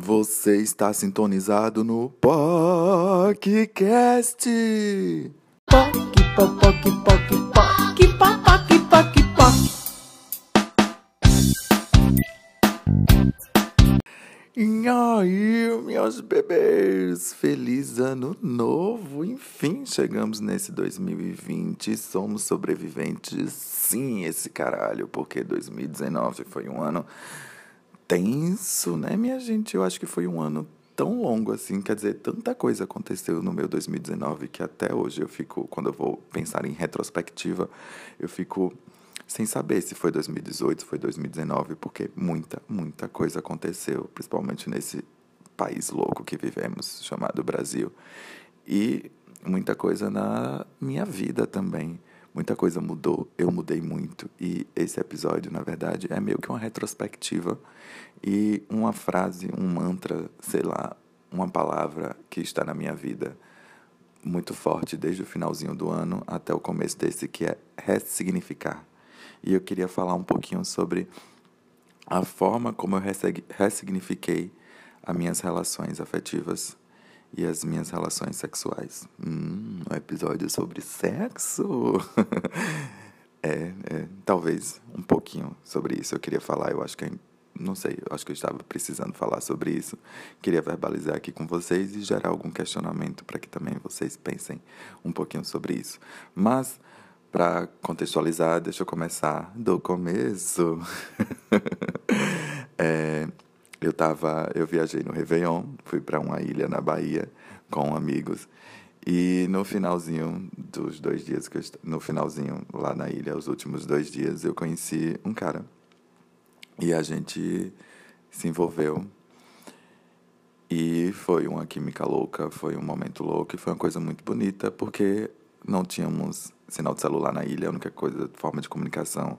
Você está sintonizado no podcast. Poc, poc, poc, poc, poc, poc, poc, poc. E aí, meus bebês, feliz ano novo! Enfim, chegamos nesse 2020, somos sobreviventes, sim, esse caralho, porque 2019 foi um ano tenso, né, minha gente? Eu acho que foi um ano tão longo assim, quer dizer, tanta coisa aconteceu no meu 2019 que até hoje eu fico, quando eu vou pensar em retrospectiva, eu fico sem saber se foi 2018, se foi 2019, porque muita, muita coisa aconteceu, principalmente nesse país louco que vivemos, chamado Brasil. E muita coisa na minha vida também. Muita coisa mudou, eu mudei muito. E esse episódio, na verdade, é meio que uma retrospectiva e uma frase, um mantra, sei lá, uma palavra que está na minha vida muito forte desde o finalzinho do ano até o começo desse, que é ressignificar. E eu queria falar um pouquinho sobre a forma como eu ressignifiquei as minhas relações afetivas e as minhas relações sexuais. Hum, um episódio sobre sexo. é, é, talvez um pouquinho sobre isso eu queria falar. Eu acho que não sei, eu acho que eu estava precisando falar sobre isso. Queria verbalizar aqui com vocês e gerar algum questionamento para que também vocês pensem um pouquinho sobre isso. Mas para contextualizar, deixa eu começar do começo. é, eu tava, eu viajei no Réveillon, fui para uma ilha na Bahia com amigos. E no finalzinho dos dois dias que eu, no finalzinho lá na ilha, os últimos dois dias, eu conheci um cara. E a gente se envolveu. E foi uma química louca, foi um momento louco e foi uma coisa muito bonita, porque não tínhamos sinal de celular na ilha, a única coisa, forma de comunicação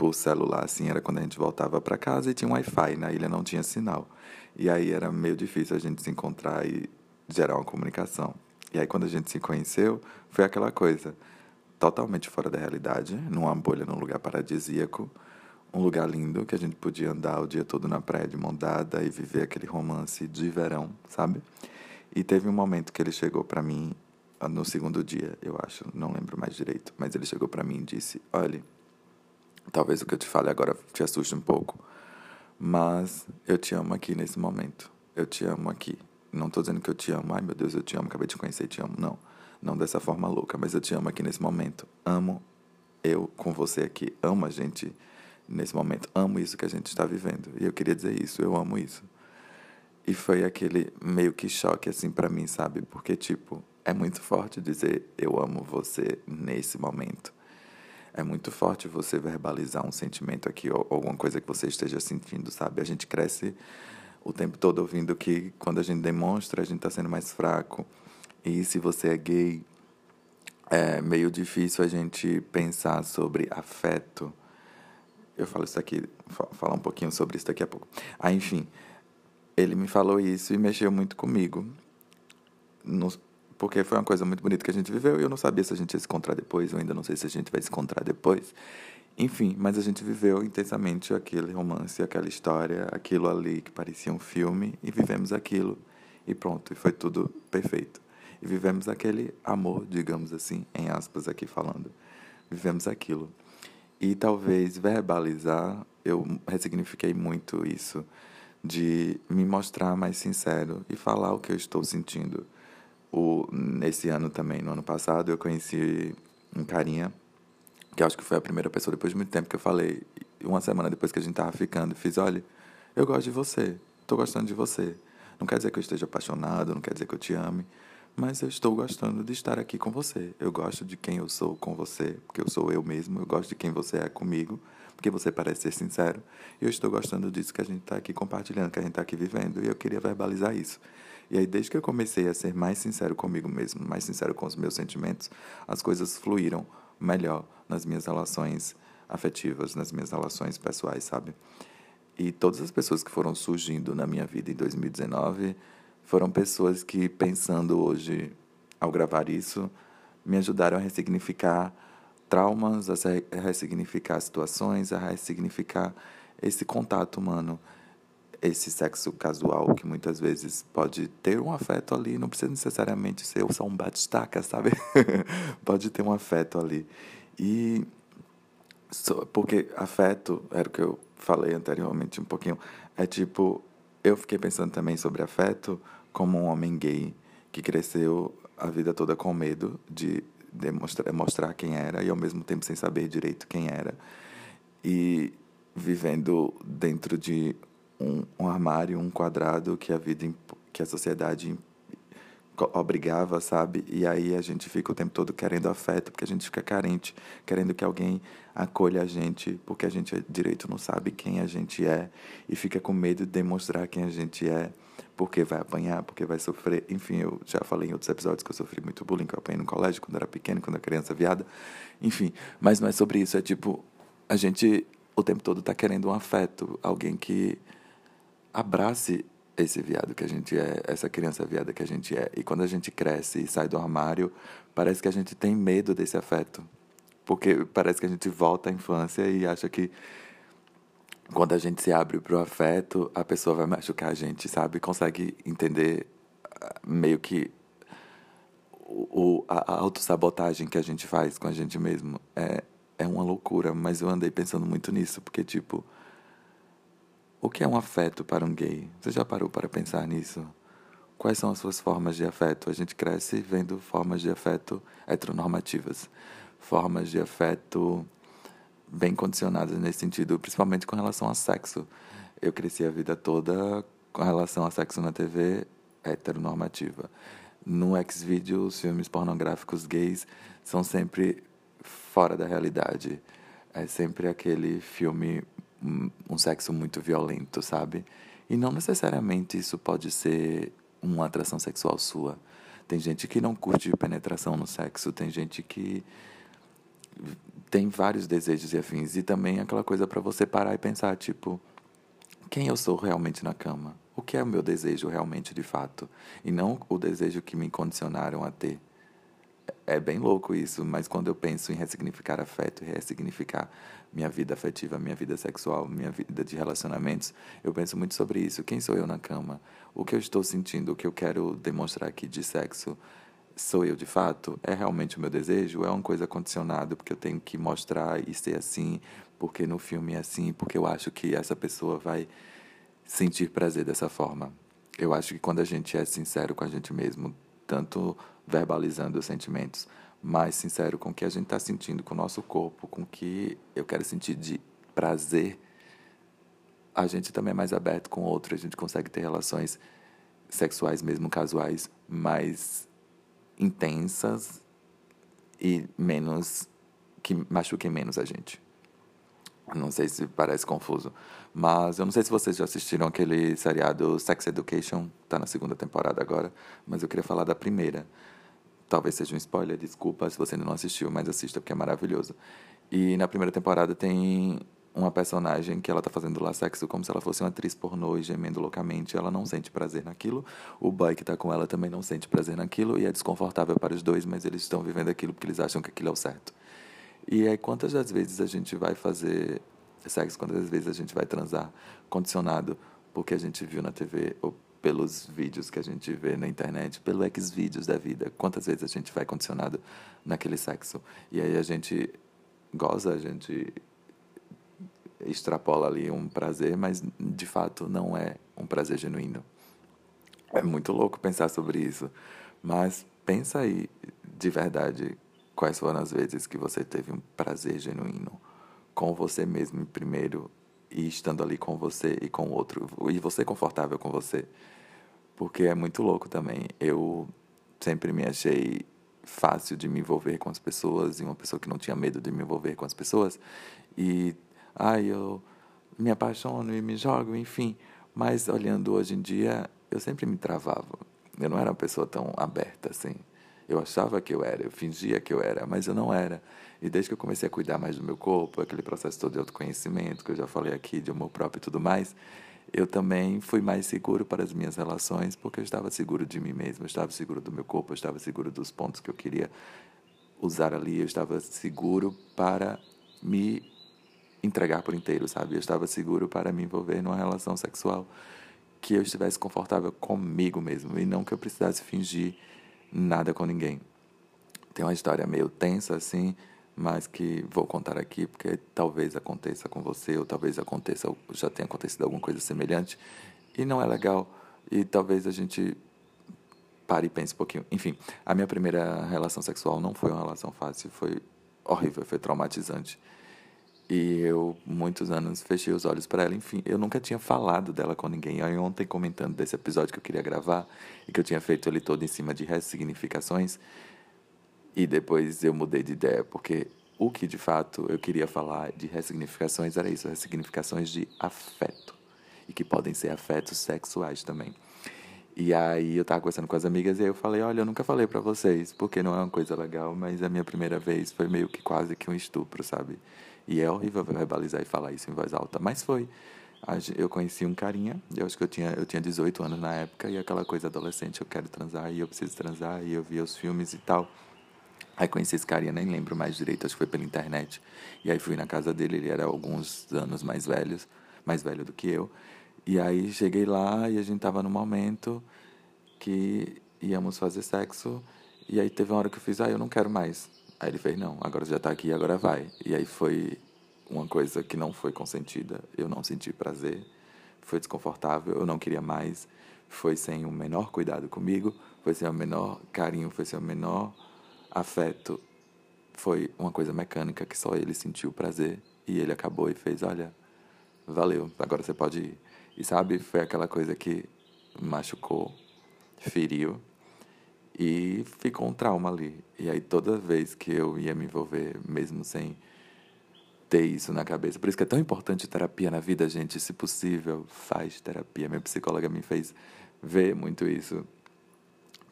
por celular, assim, era quando a gente voltava para casa e tinha um Wi-Fi, na ilha não tinha sinal. E aí era meio difícil a gente se encontrar e gerar uma comunicação. E aí quando a gente se conheceu, foi aquela coisa totalmente fora da realidade, numa bolha, num lugar paradisíaco, um lugar lindo que a gente podia andar o dia todo na praia de mão dada e viver aquele romance de verão, sabe? E teve um momento que ele chegou para mim no segundo dia, eu acho, não lembro mais direito, mas ele chegou para mim e disse: "Olha, talvez o que eu te fale agora te assuste um pouco, mas eu te amo aqui nesse momento. Eu te amo aqui. Não estou dizendo que eu te amo, ai meu Deus, eu te amo, acabei de conhecer e te amo. Não, não dessa forma louca, mas eu te amo aqui nesse momento. Amo eu com você aqui. Amo a gente nesse momento. Amo isso que a gente está vivendo. E eu queria dizer isso, eu amo isso. E foi aquele meio que choque assim para mim, sabe? Porque tipo, é muito forte dizer eu amo você nesse momento. É muito forte você verbalizar um sentimento aqui ou alguma coisa que você esteja sentindo, sabe? A gente cresce o tempo todo ouvindo que quando a gente demonstra, a gente está sendo mais fraco. E se você é gay, é meio difícil a gente pensar sobre afeto. Eu falo isso aqui, falar um pouquinho sobre isso daqui a pouco. Ah, enfim, ele me falou isso e mexeu muito comigo. No, porque foi uma coisa muito bonita que a gente viveu e eu não sabia se a gente ia se encontrar depois, eu ainda não sei se a gente vai se encontrar depois. Enfim, mas a gente viveu intensamente aquele romance, aquela história, aquilo ali que parecia um filme e vivemos aquilo e pronto, e foi tudo perfeito. E vivemos aquele amor, digamos assim, em aspas aqui falando. Vivemos aquilo. E talvez verbalizar, eu ressignifiquei muito isso, de me mostrar mais sincero e falar o que eu estou sentindo o, nesse ano também, no ano passado, eu conheci um carinha, que acho que foi a primeira pessoa depois de muito tempo que eu falei, uma semana depois que a gente tava ficando, fiz, olha, eu gosto de você, tô gostando de você. Não quer dizer que eu esteja apaixonado, não quer dizer que eu te ame, mas eu estou gostando de estar aqui com você. Eu gosto de quem eu sou com você, porque eu sou eu mesmo, eu gosto de quem você é comigo, porque você parece ser sincero. E eu estou gostando disso que a gente está aqui compartilhando, que a gente está aqui vivendo, e eu queria verbalizar isso. E aí, desde que eu comecei a ser mais sincero comigo mesmo, mais sincero com os meus sentimentos, as coisas fluíram melhor nas minhas relações afetivas, nas minhas relações pessoais, sabe? E todas as pessoas que foram surgindo na minha vida em 2019 foram pessoas que, pensando hoje, ao gravar isso, me ajudaram a ressignificar traumas, a ressignificar situações, a ressignificar esse contato humano esse sexo casual que muitas vezes pode ter um afeto ali, não precisa necessariamente ser só um bate-staca, sabe? pode ter um afeto ali. E porque afeto, era o que eu falei anteriormente um pouquinho, é tipo, eu fiquei pensando também sobre afeto como um homem gay que cresceu a vida toda com medo de demonstrar, mostrar quem era e ao mesmo tempo sem saber direito quem era. E vivendo dentro de um, um armário, um quadrado que a vida, que a sociedade obrigava, sabe? E aí a gente fica o tempo todo querendo afeto, porque a gente fica carente, querendo que alguém acolha a gente, porque a gente direito não sabe quem a gente é e fica com medo de demonstrar quem a gente é, porque vai apanhar, porque vai sofrer. Enfim, eu já falei em outros episódios que eu sofri muito bullying, que eu apanhei no colégio quando era pequeno, quando era criança viada. Enfim, mas não é sobre isso, é tipo, a gente o tempo todo tá querendo um afeto, alguém que abrace esse viado que a gente é, essa criança viada que a gente é. E quando a gente cresce e sai do armário, parece que a gente tem medo desse afeto. Porque parece que a gente volta à infância e acha que quando a gente se abre para o afeto, a pessoa vai machucar a gente, sabe? Consegue entender ah, meio que o, a, a autossabotagem que a gente faz com a gente mesmo. É, é uma loucura, mas eu andei pensando muito nisso, porque, tipo, o que é um afeto para um gay? Você já parou para pensar nisso? Quais são as suas formas de afeto? A gente cresce vendo formas de afeto heteronormativas, formas de afeto bem condicionadas nesse sentido, principalmente com relação a sexo. Eu cresci a vida toda com relação a sexo na TV heteronormativa. No X-Video, os filmes pornográficos gays são sempre fora da realidade. É sempre aquele filme um sexo muito violento, sabe? E não necessariamente isso pode ser uma atração sexual sua. Tem gente que não curte penetração no sexo, tem gente que tem vários desejos e afins e também aquela coisa para você parar e pensar, tipo, quem eu sou realmente na cama? O que é o meu desejo realmente de fato? E não o desejo que me condicionaram a ter. É bem louco isso, mas quando eu penso em ressignificar afeto, ressignificar minha vida afetiva, minha vida sexual, minha vida de relacionamentos, eu penso muito sobre isso. Quem sou eu na cama? O que eu estou sentindo, o que eu quero demonstrar aqui de sexo, sou eu de fato? É realmente o meu desejo? É uma coisa condicionada porque eu tenho que mostrar e ser assim, porque no filme é assim, porque eu acho que essa pessoa vai sentir prazer dessa forma. Eu acho que quando a gente é sincero com a gente mesmo, tanto verbalizando os sentimentos, mais sincero com o que a gente está sentindo com o nosso corpo, com o que eu quero sentir de prazer, a gente também é mais aberto com o outro, a gente consegue ter relações sexuais, mesmo casuais, mais intensas e menos que machuquem menos a gente. Não sei se parece confuso, mas eu não sei se vocês já assistiram aquele seriado Sex Education, tá na segunda temporada agora, mas eu queria falar da primeira. Talvez seja um spoiler, desculpa se você ainda não assistiu, mas assista porque é maravilhoso. E na primeira temporada tem uma personagem que ela tá fazendo lá sexo como se ela fosse uma atriz pornô e gemendo loucamente. Ela não sente prazer naquilo. O boy que tá com ela também não sente prazer naquilo e é desconfortável para os dois, mas eles estão vivendo aquilo porque eles acham que aquilo é o certo. E aí, quantas das vezes a gente vai fazer sexo, quantas vezes a gente vai transar condicionado porque a gente viu na TV ou pelos vídeos que a gente vê na internet, pelo X-vídeos da vida. Quantas vezes a gente vai condicionado naquele sexo? E aí a gente goza, a gente extrapola ali um prazer, mas de fato não é um prazer genuíno. É muito louco pensar sobre isso, mas pensa aí de verdade quais foram as vezes que você teve um prazer genuíno com você mesmo primeiro e estando ali com você e com o outro e você confortável com você? Porque é muito louco também. Eu sempre me achei fácil de me envolver com as pessoas e uma pessoa que não tinha medo de me envolver com as pessoas. E ai eu me apaixono e me jogo enfim. Mas olhando hoje em dia eu sempre me travava. Eu não era uma pessoa tão aberta assim eu achava que eu era, eu fingia que eu era, mas eu não era. E desde que eu comecei a cuidar mais do meu corpo, aquele processo todo de autoconhecimento que eu já falei aqui, de amor próprio e tudo mais, eu também fui mais seguro para as minhas relações, porque eu estava seguro de mim mesmo, eu estava seguro do meu corpo, eu estava seguro dos pontos que eu queria usar ali, eu estava seguro para me entregar por inteiro, sabe? Eu estava seguro para me envolver numa relação sexual que eu estivesse confortável comigo mesmo e não que eu precisasse fingir nada com ninguém. Tem uma história meio tensa assim, mas que vou contar aqui porque talvez aconteça com você ou talvez aconteça já tenha acontecido alguma coisa semelhante e não é legal e talvez a gente pare e pense um pouquinho. Enfim, a minha primeira relação sexual não foi uma relação fácil, foi horrível, foi traumatizante. E eu, muitos anos, fechei os olhos para ela. Enfim, eu nunca tinha falado dela com ninguém. Aí, ontem, comentando desse episódio que eu queria gravar e que eu tinha feito ele todo em cima de ressignificações, e depois eu mudei de ideia, porque o que de fato eu queria falar de ressignificações era isso: ressignificações de afeto. E que podem ser afetos sexuais também. E aí eu tava conversando com as amigas e aí eu falei, olha, eu nunca falei para vocês, porque não é uma coisa legal, mas a minha primeira vez foi meio que quase que um estupro, sabe? E é horrível verbalizar e falar isso em voz alta, mas foi. Eu conheci um carinha, eu acho que eu tinha, eu tinha 18 anos na época, e aquela coisa adolescente, eu quero transar, e eu preciso transar, e eu via os filmes e tal. Aí conheci esse carinha, nem lembro mais direito, acho que foi pela internet. E aí fui na casa dele, ele era alguns anos mais velhos, mais velho do que eu. E aí cheguei lá e a gente tava no momento que íamos fazer sexo. E aí teve uma hora que eu fiz, ah, eu não quero mais. Aí ele fez, não, agora já tá aqui, agora vai. E aí foi uma coisa que não foi consentida. Eu não senti prazer, foi desconfortável, eu não queria mais. Foi sem o menor cuidado comigo, foi sem o menor carinho, foi sem o menor afeto. Foi uma coisa mecânica que só ele sentiu prazer. E ele acabou e fez, olha, valeu, agora você pode ir. E sabe, foi aquela coisa que machucou, feriu e ficou um trauma ali. E aí toda vez que eu ia me envolver, mesmo sem ter isso na cabeça. Por isso que é tão importante terapia na vida, gente. Se possível, faz terapia. Minha psicóloga me fez ver muito isso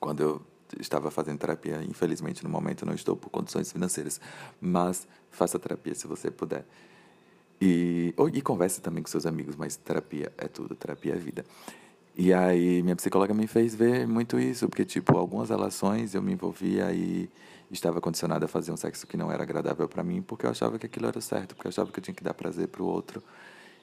quando eu estava fazendo terapia. Infelizmente, no momento, não estou por condições financeiras. Mas faça terapia se você puder. E, e converse também com seus amigos, mas terapia é tudo, terapia é vida. E aí minha psicóloga me fez ver muito isso, porque tipo, algumas relações eu me envolvia e estava condicionada a fazer um sexo que não era agradável para mim, porque eu achava que aquilo era certo, porque eu achava que eu tinha que dar prazer para o outro.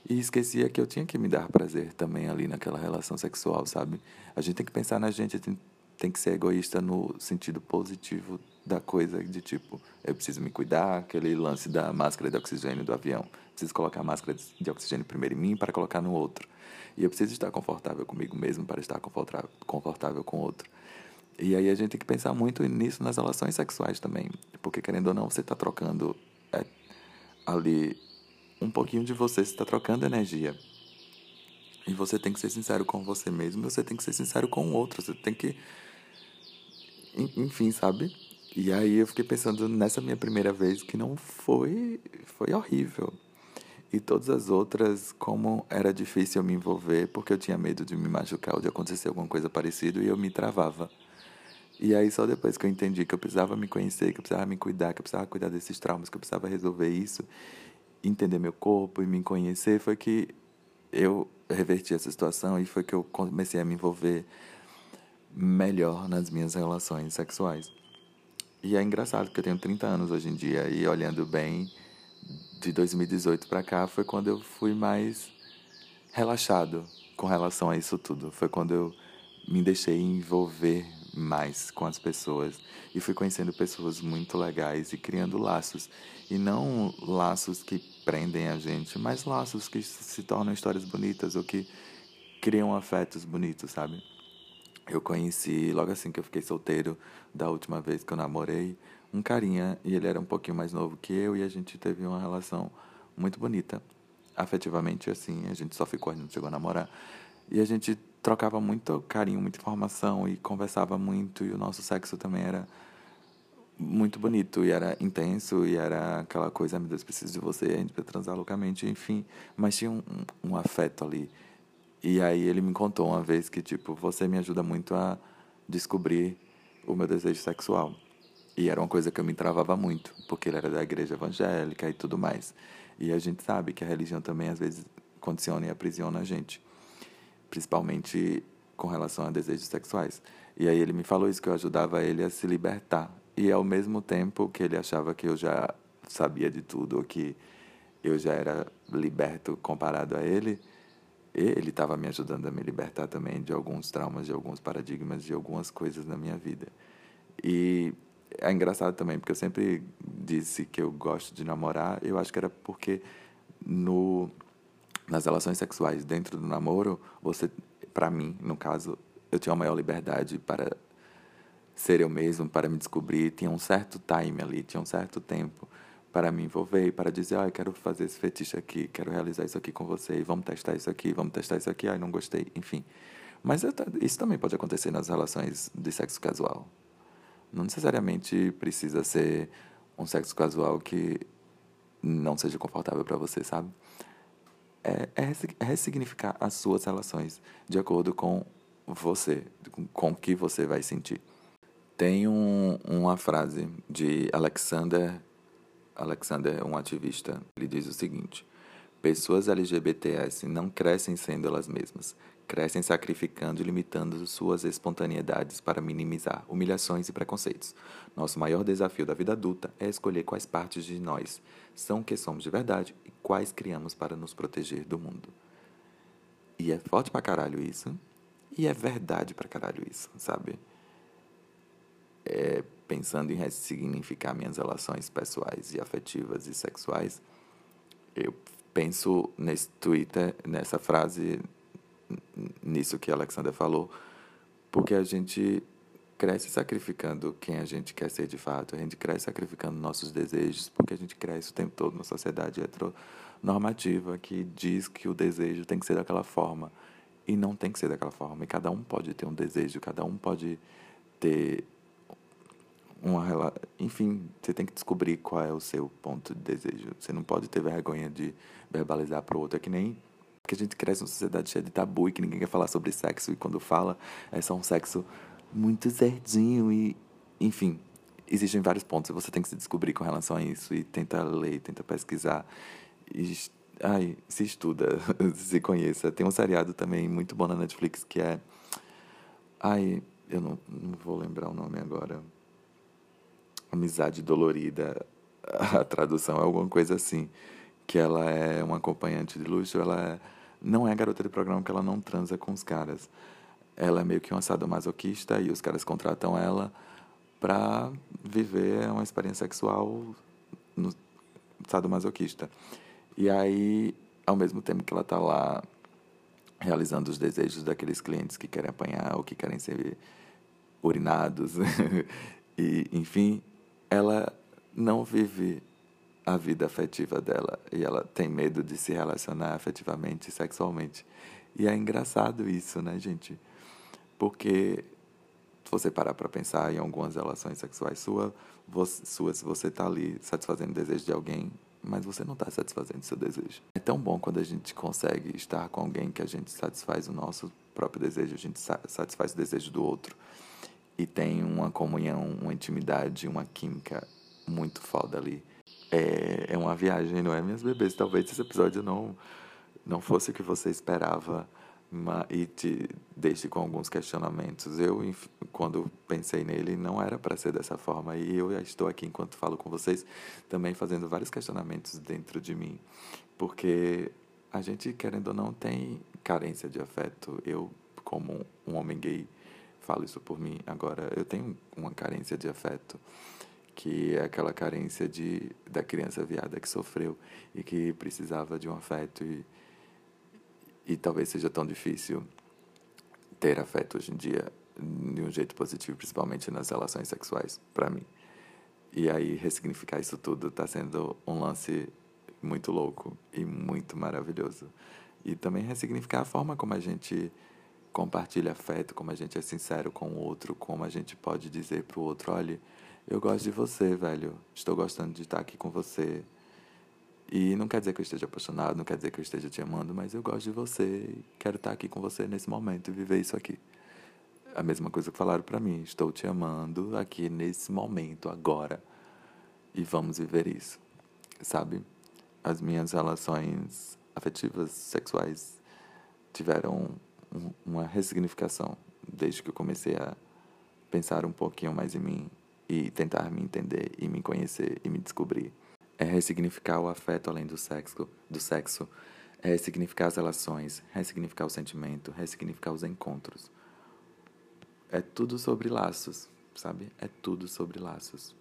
E esquecia que eu tinha que me dar prazer também ali naquela relação sexual, sabe? A gente tem que pensar na gente, tem, tem que ser egoísta no sentido positivo da coisa, de tipo, eu preciso me cuidar, aquele lance da máscara de oxigênio do avião preciso colocar a máscara de oxigênio primeiro em mim para colocar no outro. E eu preciso estar confortável comigo mesmo para estar confortável, com o outro. E aí a gente tem que pensar muito nisso nas relações sexuais também. Porque, querendo ou não, você está trocando é, ali um pouquinho de você, você está trocando energia. E você tem que ser sincero com você mesmo, você tem que ser sincero com o outro, você tem que. Enfim, sabe? E aí eu fiquei pensando nessa minha primeira vez que não foi. Foi horrível. E todas as outras, como era difícil eu me envolver, porque eu tinha medo de me machucar ou de acontecer alguma coisa parecida e eu me travava. E aí só depois que eu entendi que eu precisava me conhecer, que eu precisava me cuidar, que eu precisava cuidar desses traumas, que eu precisava resolver isso, entender meu corpo e me conhecer, foi que eu reverti essa situação e foi que eu comecei a me envolver melhor nas minhas relações sexuais. E é engraçado porque eu tenho 30 anos hoje em dia e olhando bem, de 2018 para cá foi quando eu fui mais relaxado com relação a isso tudo. Foi quando eu me deixei envolver mais com as pessoas e fui conhecendo pessoas muito legais e criando laços e não laços que prendem a gente, mas laços que se tornam histórias bonitas ou que criam afetos bonitos, sabe? Eu conheci logo assim que eu fiquei solteiro da última vez que eu namorei, um carinha e ele era um pouquinho mais novo que eu e a gente teve uma relação muito bonita, afetivamente assim, a gente só ficou, a gente chegou a namorar e a gente trocava muito carinho, muita informação e conversava muito e o nosso sexo também era muito bonito e era intenso e era aquela coisa, meu Deus, preciso de você, a gente precisa transar loucamente, enfim, mas tinha um, um afeto ali. E aí ele me contou uma vez que, tipo, você me ajuda muito a descobrir o meu desejo sexual. E era uma coisa que eu me travava muito, porque ele era da igreja evangélica e tudo mais. E a gente sabe que a religião também às vezes condiciona e aprisiona a gente, principalmente com relação a desejos sexuais. E aí ele me falou isso que eu ajudava ele a se libertar. E ao mesmo tempo que ele achava que eu já sabia de tudo, ou que eu já era liberto comparado a ele, ele estava me ajudando a me libertar também de alguns traumas, de alguns paradigmas, de algumas coisas na minha vida. E é engraçado também, porque eu sempre disse que eu gosto de namorar, eu acho que era porque no nas relações sexuais dentro do namoro, você, para mim, no caso, eu tinha uma maior liberdade para ser eu mesmo, para me descobrir, tinha um certo time ali, tinha um certo tempo para me envolver, para dizer, ah, eu quero fazer esse fetiche aqui, quero realizar isso aqui com você, vamos testar isso aqui, vamos testar isso aqui, ai, não gostei, enfim. Mas isso também pode acontecer nas relações de sexo casual. Não necessariamente precisa ser um sexo casual que não seja confortável para você, sabe? É, é, é ressignificar as suas relações de acordo com você, com o que você vai sentir. Tem um, uma frase de Alexander Alexander um ativista. Ele diz o seguinte: Pessoas LGBTS não crescem sendo elas mesmas, crescem sacrificando e limitando suas espontaneidades para minimizar humilhações e preconceitos. Nosso maior desafio da vida adulta é escolher quais partes de nós são que somos de verdade e quais criamos para nos proteger do mundo. E é forte pra caralho isso, e é verdade pra caralho isso, sabe? É, pensando em ressignificar minhas relações pessoais e afetivas e sexuais, eu penso nesse Twitter, nessa frase, nisso que a Alexander falou, porque a gente cresce sacrificando quem a gente quer ser de fato, a gente cresce sacrificando nossos desejos, porque a gente cresce o tempo todo numa sociedade heteronormativa que diz que o desejo tem que ser daquela forma. E não tem que ser daquela forma. E cada um pode ter um desejo, cada um pode ter uma enfim, você tem que descobrir qual é o seu ponto de desejo. Você não pode ter vergonha de verbalizar para o outro. É que nem que a gente cresce numa sociedade cheia de tabu e que ninguém quer falar sobre sexo e quando fala é só um sexo muito certinho e enfim, existem vários pontos. Você tem que se descobrir com relação a isso e tenta ler, tenta pesquisar e ai, se estuda, se conheça. Tem um seriado também muito bom na Netflix que é ai, eu não, não vou lembrar o nome agora Amizade Dolorida, a tradução é alguma coisa assim, que ela é uma acompanhante de luxo, ela é, não é garota de programa que ela não transa com os caras. Ela é meio que uma sadomasoquista e os caras contratam ela para viver uma experiência sexual no sadomasoquista. E aí, ao mesmo tempo que ela está lá realizando os desejos daqueles clientes que querem apanhar ou que querem ser urinados, e enfim, ela não vive a vida afetiva dela e ela tem medo de se relacionar afetivamente sexualmente. E é engraçado isso, né, gente? Porque se você parar para pensar em algumas relações sexuais você, suas, você está ali satisfazendo o desejo de alguém, mas você não está satisfazendo seu desejo. É tão bom quando a gente consegue estar com alguém que a gente satisfaz o nosso próprio desejo, a gente satisfaz o desejo do outro e tem uma comunhão, uma intimidade, uma química muito foda ali. É, é uma viagem, não é, minhas bebês? Talvez esse episódio não, não fosse o que você esperava mas, e te deixe com alguns questionamentos. Eu, quando pensei nele, não era para ser dessa forma e eu estou aqui enquanto falo com vocês também fazendo vários questionamentos dentro de mim, porque a gente, querendo ou não, tem carência de afeto. Eu, como um homem gay, falo isso por mim. Agora, eu tenho uma carência de afeto, que é aquela carência de, da criança viada que sofreu e que precisava de um afeto e, e talvez seja tão difícil ter afeto hoje em dia de um jeito positivo, principalmente nas relações sexuais, para mim. E aí, ressignificar isso tudo está sendo um lance muito louco e muito maravilhoso. E também ressignificar a forma como a gente compartilha afeto, como a gente é sincero com o outro, como a gente pode dizer para o outro: olha, eu gosto de você, velho, estou gostando de estar aqui com você. E não quer dizer que eu esteja apaixonado, não quer dizer que eu esteja te amando, mas eu gosto de você quero estar aqui com você nesse momento e viver isso aqui. A mesma coisa que falaram para mim: estou te amando aqui nesse momento, agora. E vamos viver isso, sabe? As minhas relações afetivas, sexuais, tiveram uma ressignificação desde que eu comecei a pensar um pouquinho mais em mim e tentar me entender e me conhecer e me descobrir. é ressignificar o afeto além do sexo, do sexo, é ressignificar as relações, ressignificar o sentimento, ressignificar os encontros. É tudo sobre laços, sabe? É tudo sobre laços.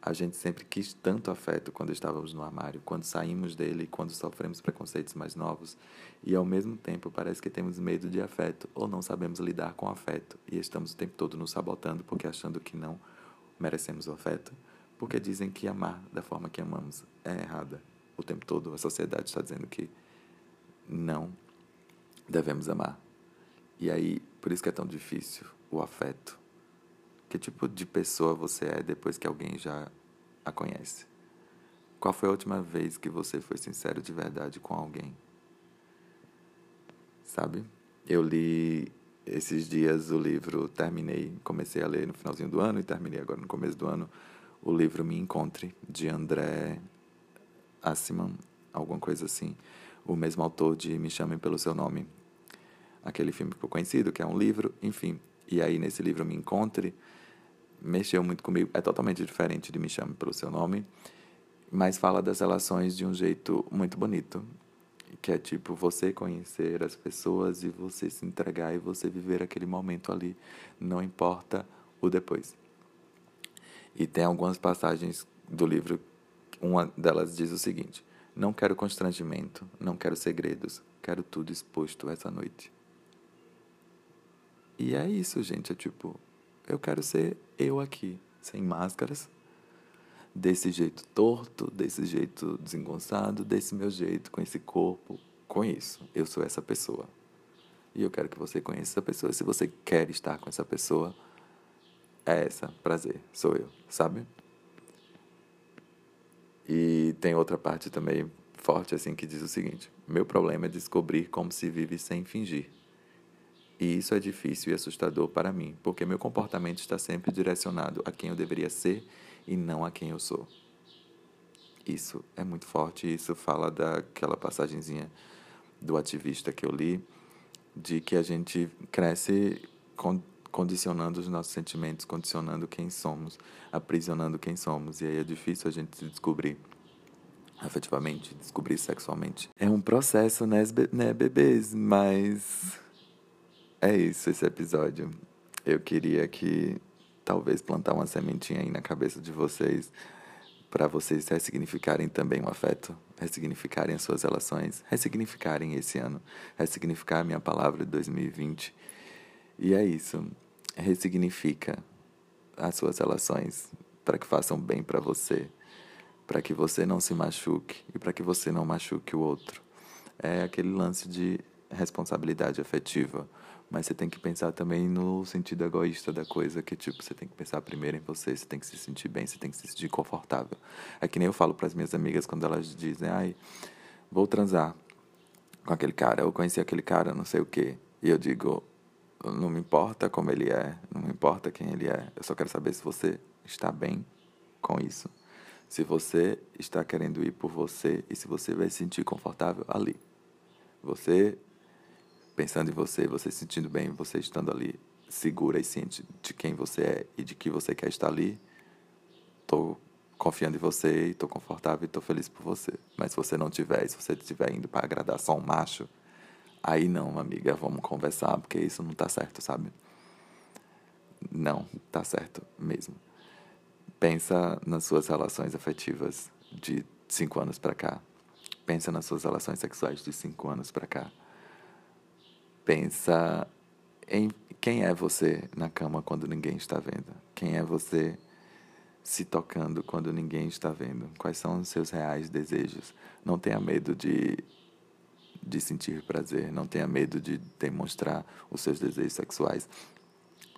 A gente sempre quis tanto afeto quando estávamos no armário, quando saímos dele, quando sofremos preconceitos mais novos, e ao mesmo tempo parece que temos medo de afeto ou não sabemos lidar com afeto e estamos o tempo todo nos sabotando porque achando que não merecemos o afeto, porque dizem que amar da forma que amamos é errada. O tempo todo a sociedade está dizendo que não devemos amar. E aí, por isso que é tão difícil o afeto. Que tipo de pessoa você é depois que alguém já a conhece? Qual foi a última vez que você foi sincero de verdade com alguém? Sabe? Eu li esses dias o livro, terminei, comecei a ler no finalzinho do ano e terminei agora no começo do ano, o livro Me Encontre, de André Assiman, alguma coisa assim. O mesmo autor de Me Chamem Pelo Seu Nome. Aquele filme que ficou conhecido, que é um livro, enfim. E aí, nesse livro Me Encontre, mexeu muito comigo. É totalmente diferente de Me Chame Pelo Seu Nome, mas fala das relações de um jeito muito bonito. Que é tipo você conhecer as pessoas e você se entregar e você viver aquele momento ali, não importa o depois. E tem algumas passagens do livro, uma delas diz o seguinte: Não quero constrangimento, não quero segredos, quero tudo exposto essa noite. E é isso, gente. É tipo, eu quero ser eu aqui, sem máscaras, desse jeito torto, desse jeito desengonçado, desse meu jeito, com esse corpo, com isso. Eu sou essa pessoa. E eu quero que você conheça essa pessoa. Se você quer estar com essa pessoa, é essa, prazer, sou eu, sabe? E tem outra parte também forte assim que diz o seguinte: meu problema é descobrir como se vive sem fingir. E isso é difícil e assustador para mim, porque meu comportamento está sempre direcionado a quem eu deveria ser e não a quem eu sou. Isso é muito forte, isso fala daquela passagenzinha do ativista que eu li, de que a gente cresce condicionando os nossos sentimentos, condicionando quem somos, aprisionando quem somos, e aí é difícil a gente se descobrir afetivamente, descobrir sexualmente. É um processo, né, né bebês? Mas é isso, esse episódio. Eu queria que talvez plantar uma sementinha aí na cabeça de vocês para vocês ressignificarem também o afeto, ressignificarem as suas relações, ressignificarem esse ano, ressignificar a minha palavra de 2020. E é isso. Ressignifica as suas relações para que façam bem para você, para que você não se machuque e para que você não machuque o outro. É aquele lance de responsabilidade afetiva mas você tem que pensar também no sentido egoísta da coisa, que tipo, você tem que pensar primeiro em você, você tem que se sentir bem, você tem que se sentir confortável. É que nem eu falo para as minhas amigas quando elas dizem, ai, vou transar com aquele cara, eu conheci aquele cara, não sei o quê. E eu digo, não me importa como ele é, não me importa quem ele é, eu só quero saber se você está bem com isso. Se você está querendo ir por você e se você vai se sentir confortável ali. Você pensando em você, você se sentindo bem, você estando ali segura e ciente de quem você é e de que você quer estar ali, tô confiando em você e tô confortável e tô feliz por você. Mas se você não tiver, se você estiver indo para agradar só um macho, aí não, amiga, vamos conversar, porque isso não tá certo, sabe? Não, tá certo mesmo. Pensa nas suas relações afetivas de cinco anos para cá. Pensa nas suas relações sexuais de cinco anos para cá pensa em quem é você na cama quando ninguém está vendo. Quem é você se tocando quando ninguém está vendo. Quais são os seus reais desejos. Não tenha medo de, de sentir prazer. Não tenha medo de demonstrar os seus desejos sexuais.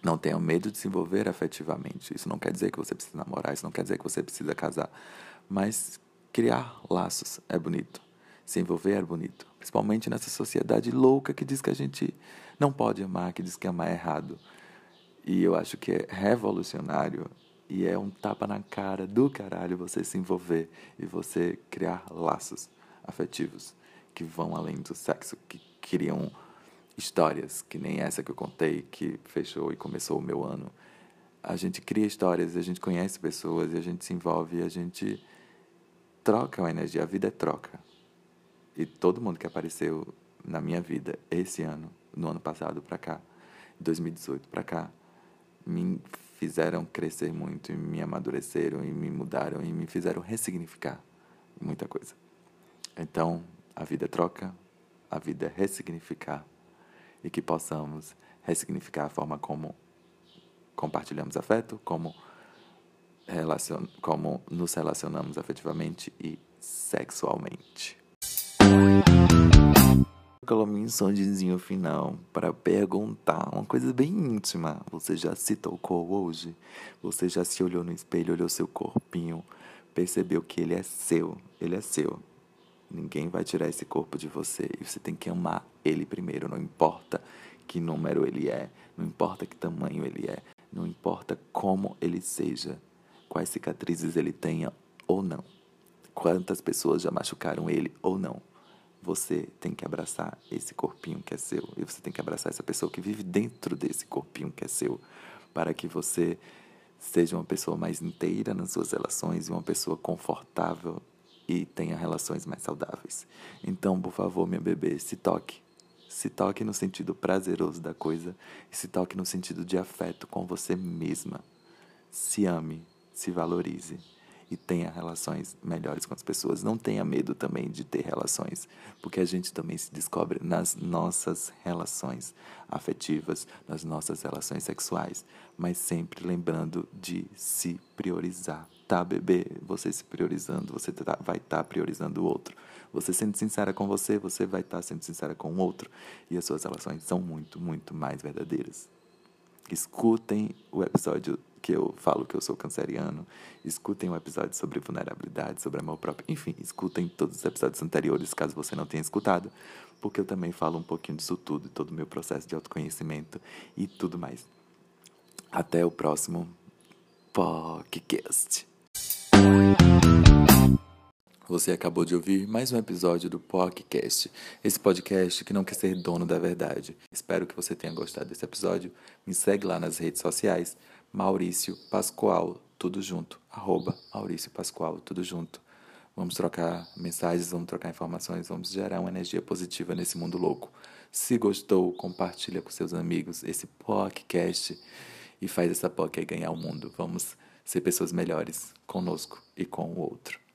Não tenha medo de se envolver afetivamente. Isso não quer dizer que você precisa namorar, isso não quer dizer que você precisa casar. Mas criar laços é bonito. Se envolver é bonito. Principalmente nessa sociedade louca que diz que a gente não pode amar, que diz que amar é errado. E eu acho que é revolucionário e é um tapa na cara do caralho você se envolver e você criar laços afetivos que vão além do sexo, que criam histórias, que nem essa que eu contei, que fechou e começou o meu ano. A gente cria histórias, a gente conhece pessoas, a gente se envolve, a gente troca uma energia, a vida é troca. E todo mundo que apareceu na minha vida esse ano, no ano passado para cá, 2018 para cá, me fizeram crescer muito, e me amadureceram e me mudaram e me fizeram ressignificar muita coisa. Então, a vida troca, a vida é ressignificar e que possamos ressignificar a forma como compartilhamos afeto, como, relacion... como nos relacionamos afetivamente e sexualmente. Um sonzinho final para perguntar uma coisa bem íntima. Você já se tocou hoje? Você já se olhou no espelho, olhou seu corpinho, percebeu que ele é seu? Ele é seu. Ninguém vai tirar esse corpo de você e você tem que amar ele primeiro, não importa que número ele é, não importa que tamanho ele é, não importa como ele seja, quais cicatrizes ele tenha ou não, quantas pessoas já machucaram ele ou não. Você tem que abraçar esse corpinho que é seu e você tem que abraçar essa pessoa que vive dentro desse corpinho que é seu, para que você seja uma pessoa mais inteira nas suas relações e uma pessoa confortável e tenha relações mais saudáveis. Então, por favor, minha bebê, se toque. Se toque no sentido prazeroso da coisa e se toque no sentido de afeto com você mesma. Se ame, se valorize e tenha relações melhores com as pessoas. Não tenha medo também de ter relações, porque a gente também se descobre nas nossas relações afetivas, nas nossas relações sexuais, mas sempre lembrando de se priorizar. Tá, bebê? Você se priorizando, você tá, vai estar tá priorizando o outro. Você sendo sincera com você, você vai estar tá sendo sincera com o outro. E as suas relações são muito, muito mais verdadeiras. Escutem o episódio que eu falo que eu sou canceriano. Escutem o episódio sobre vulnerabilidade, sobre amor próprio. Enfim, escutem todos os episódios anteriores, caso você não tenha escutado, porque eu também falo um pouquinho disso tudo, todo o meu processo de autoconhecimento e tudo mais. Até o próximo podcast. Você acabou de ouvir mais um episódio do podcast, esse podcast que não quer ser dono da verdade. Espero que você tenha gostado desse episódio. Me segue lá nas redes sociais, Maurício Pascoal, tudo junto, arroba Maurício Pascoal, tudo junto. Vamos trocar mensagens, vamos trocar informações, vamos gerar uma energia positiva nesse mundo louco. Se gostou, compartilha com seus amigos esse podcast e faz essa POC ganhar o mundo. Vamos ser pessoas melhores conosco e com o outro.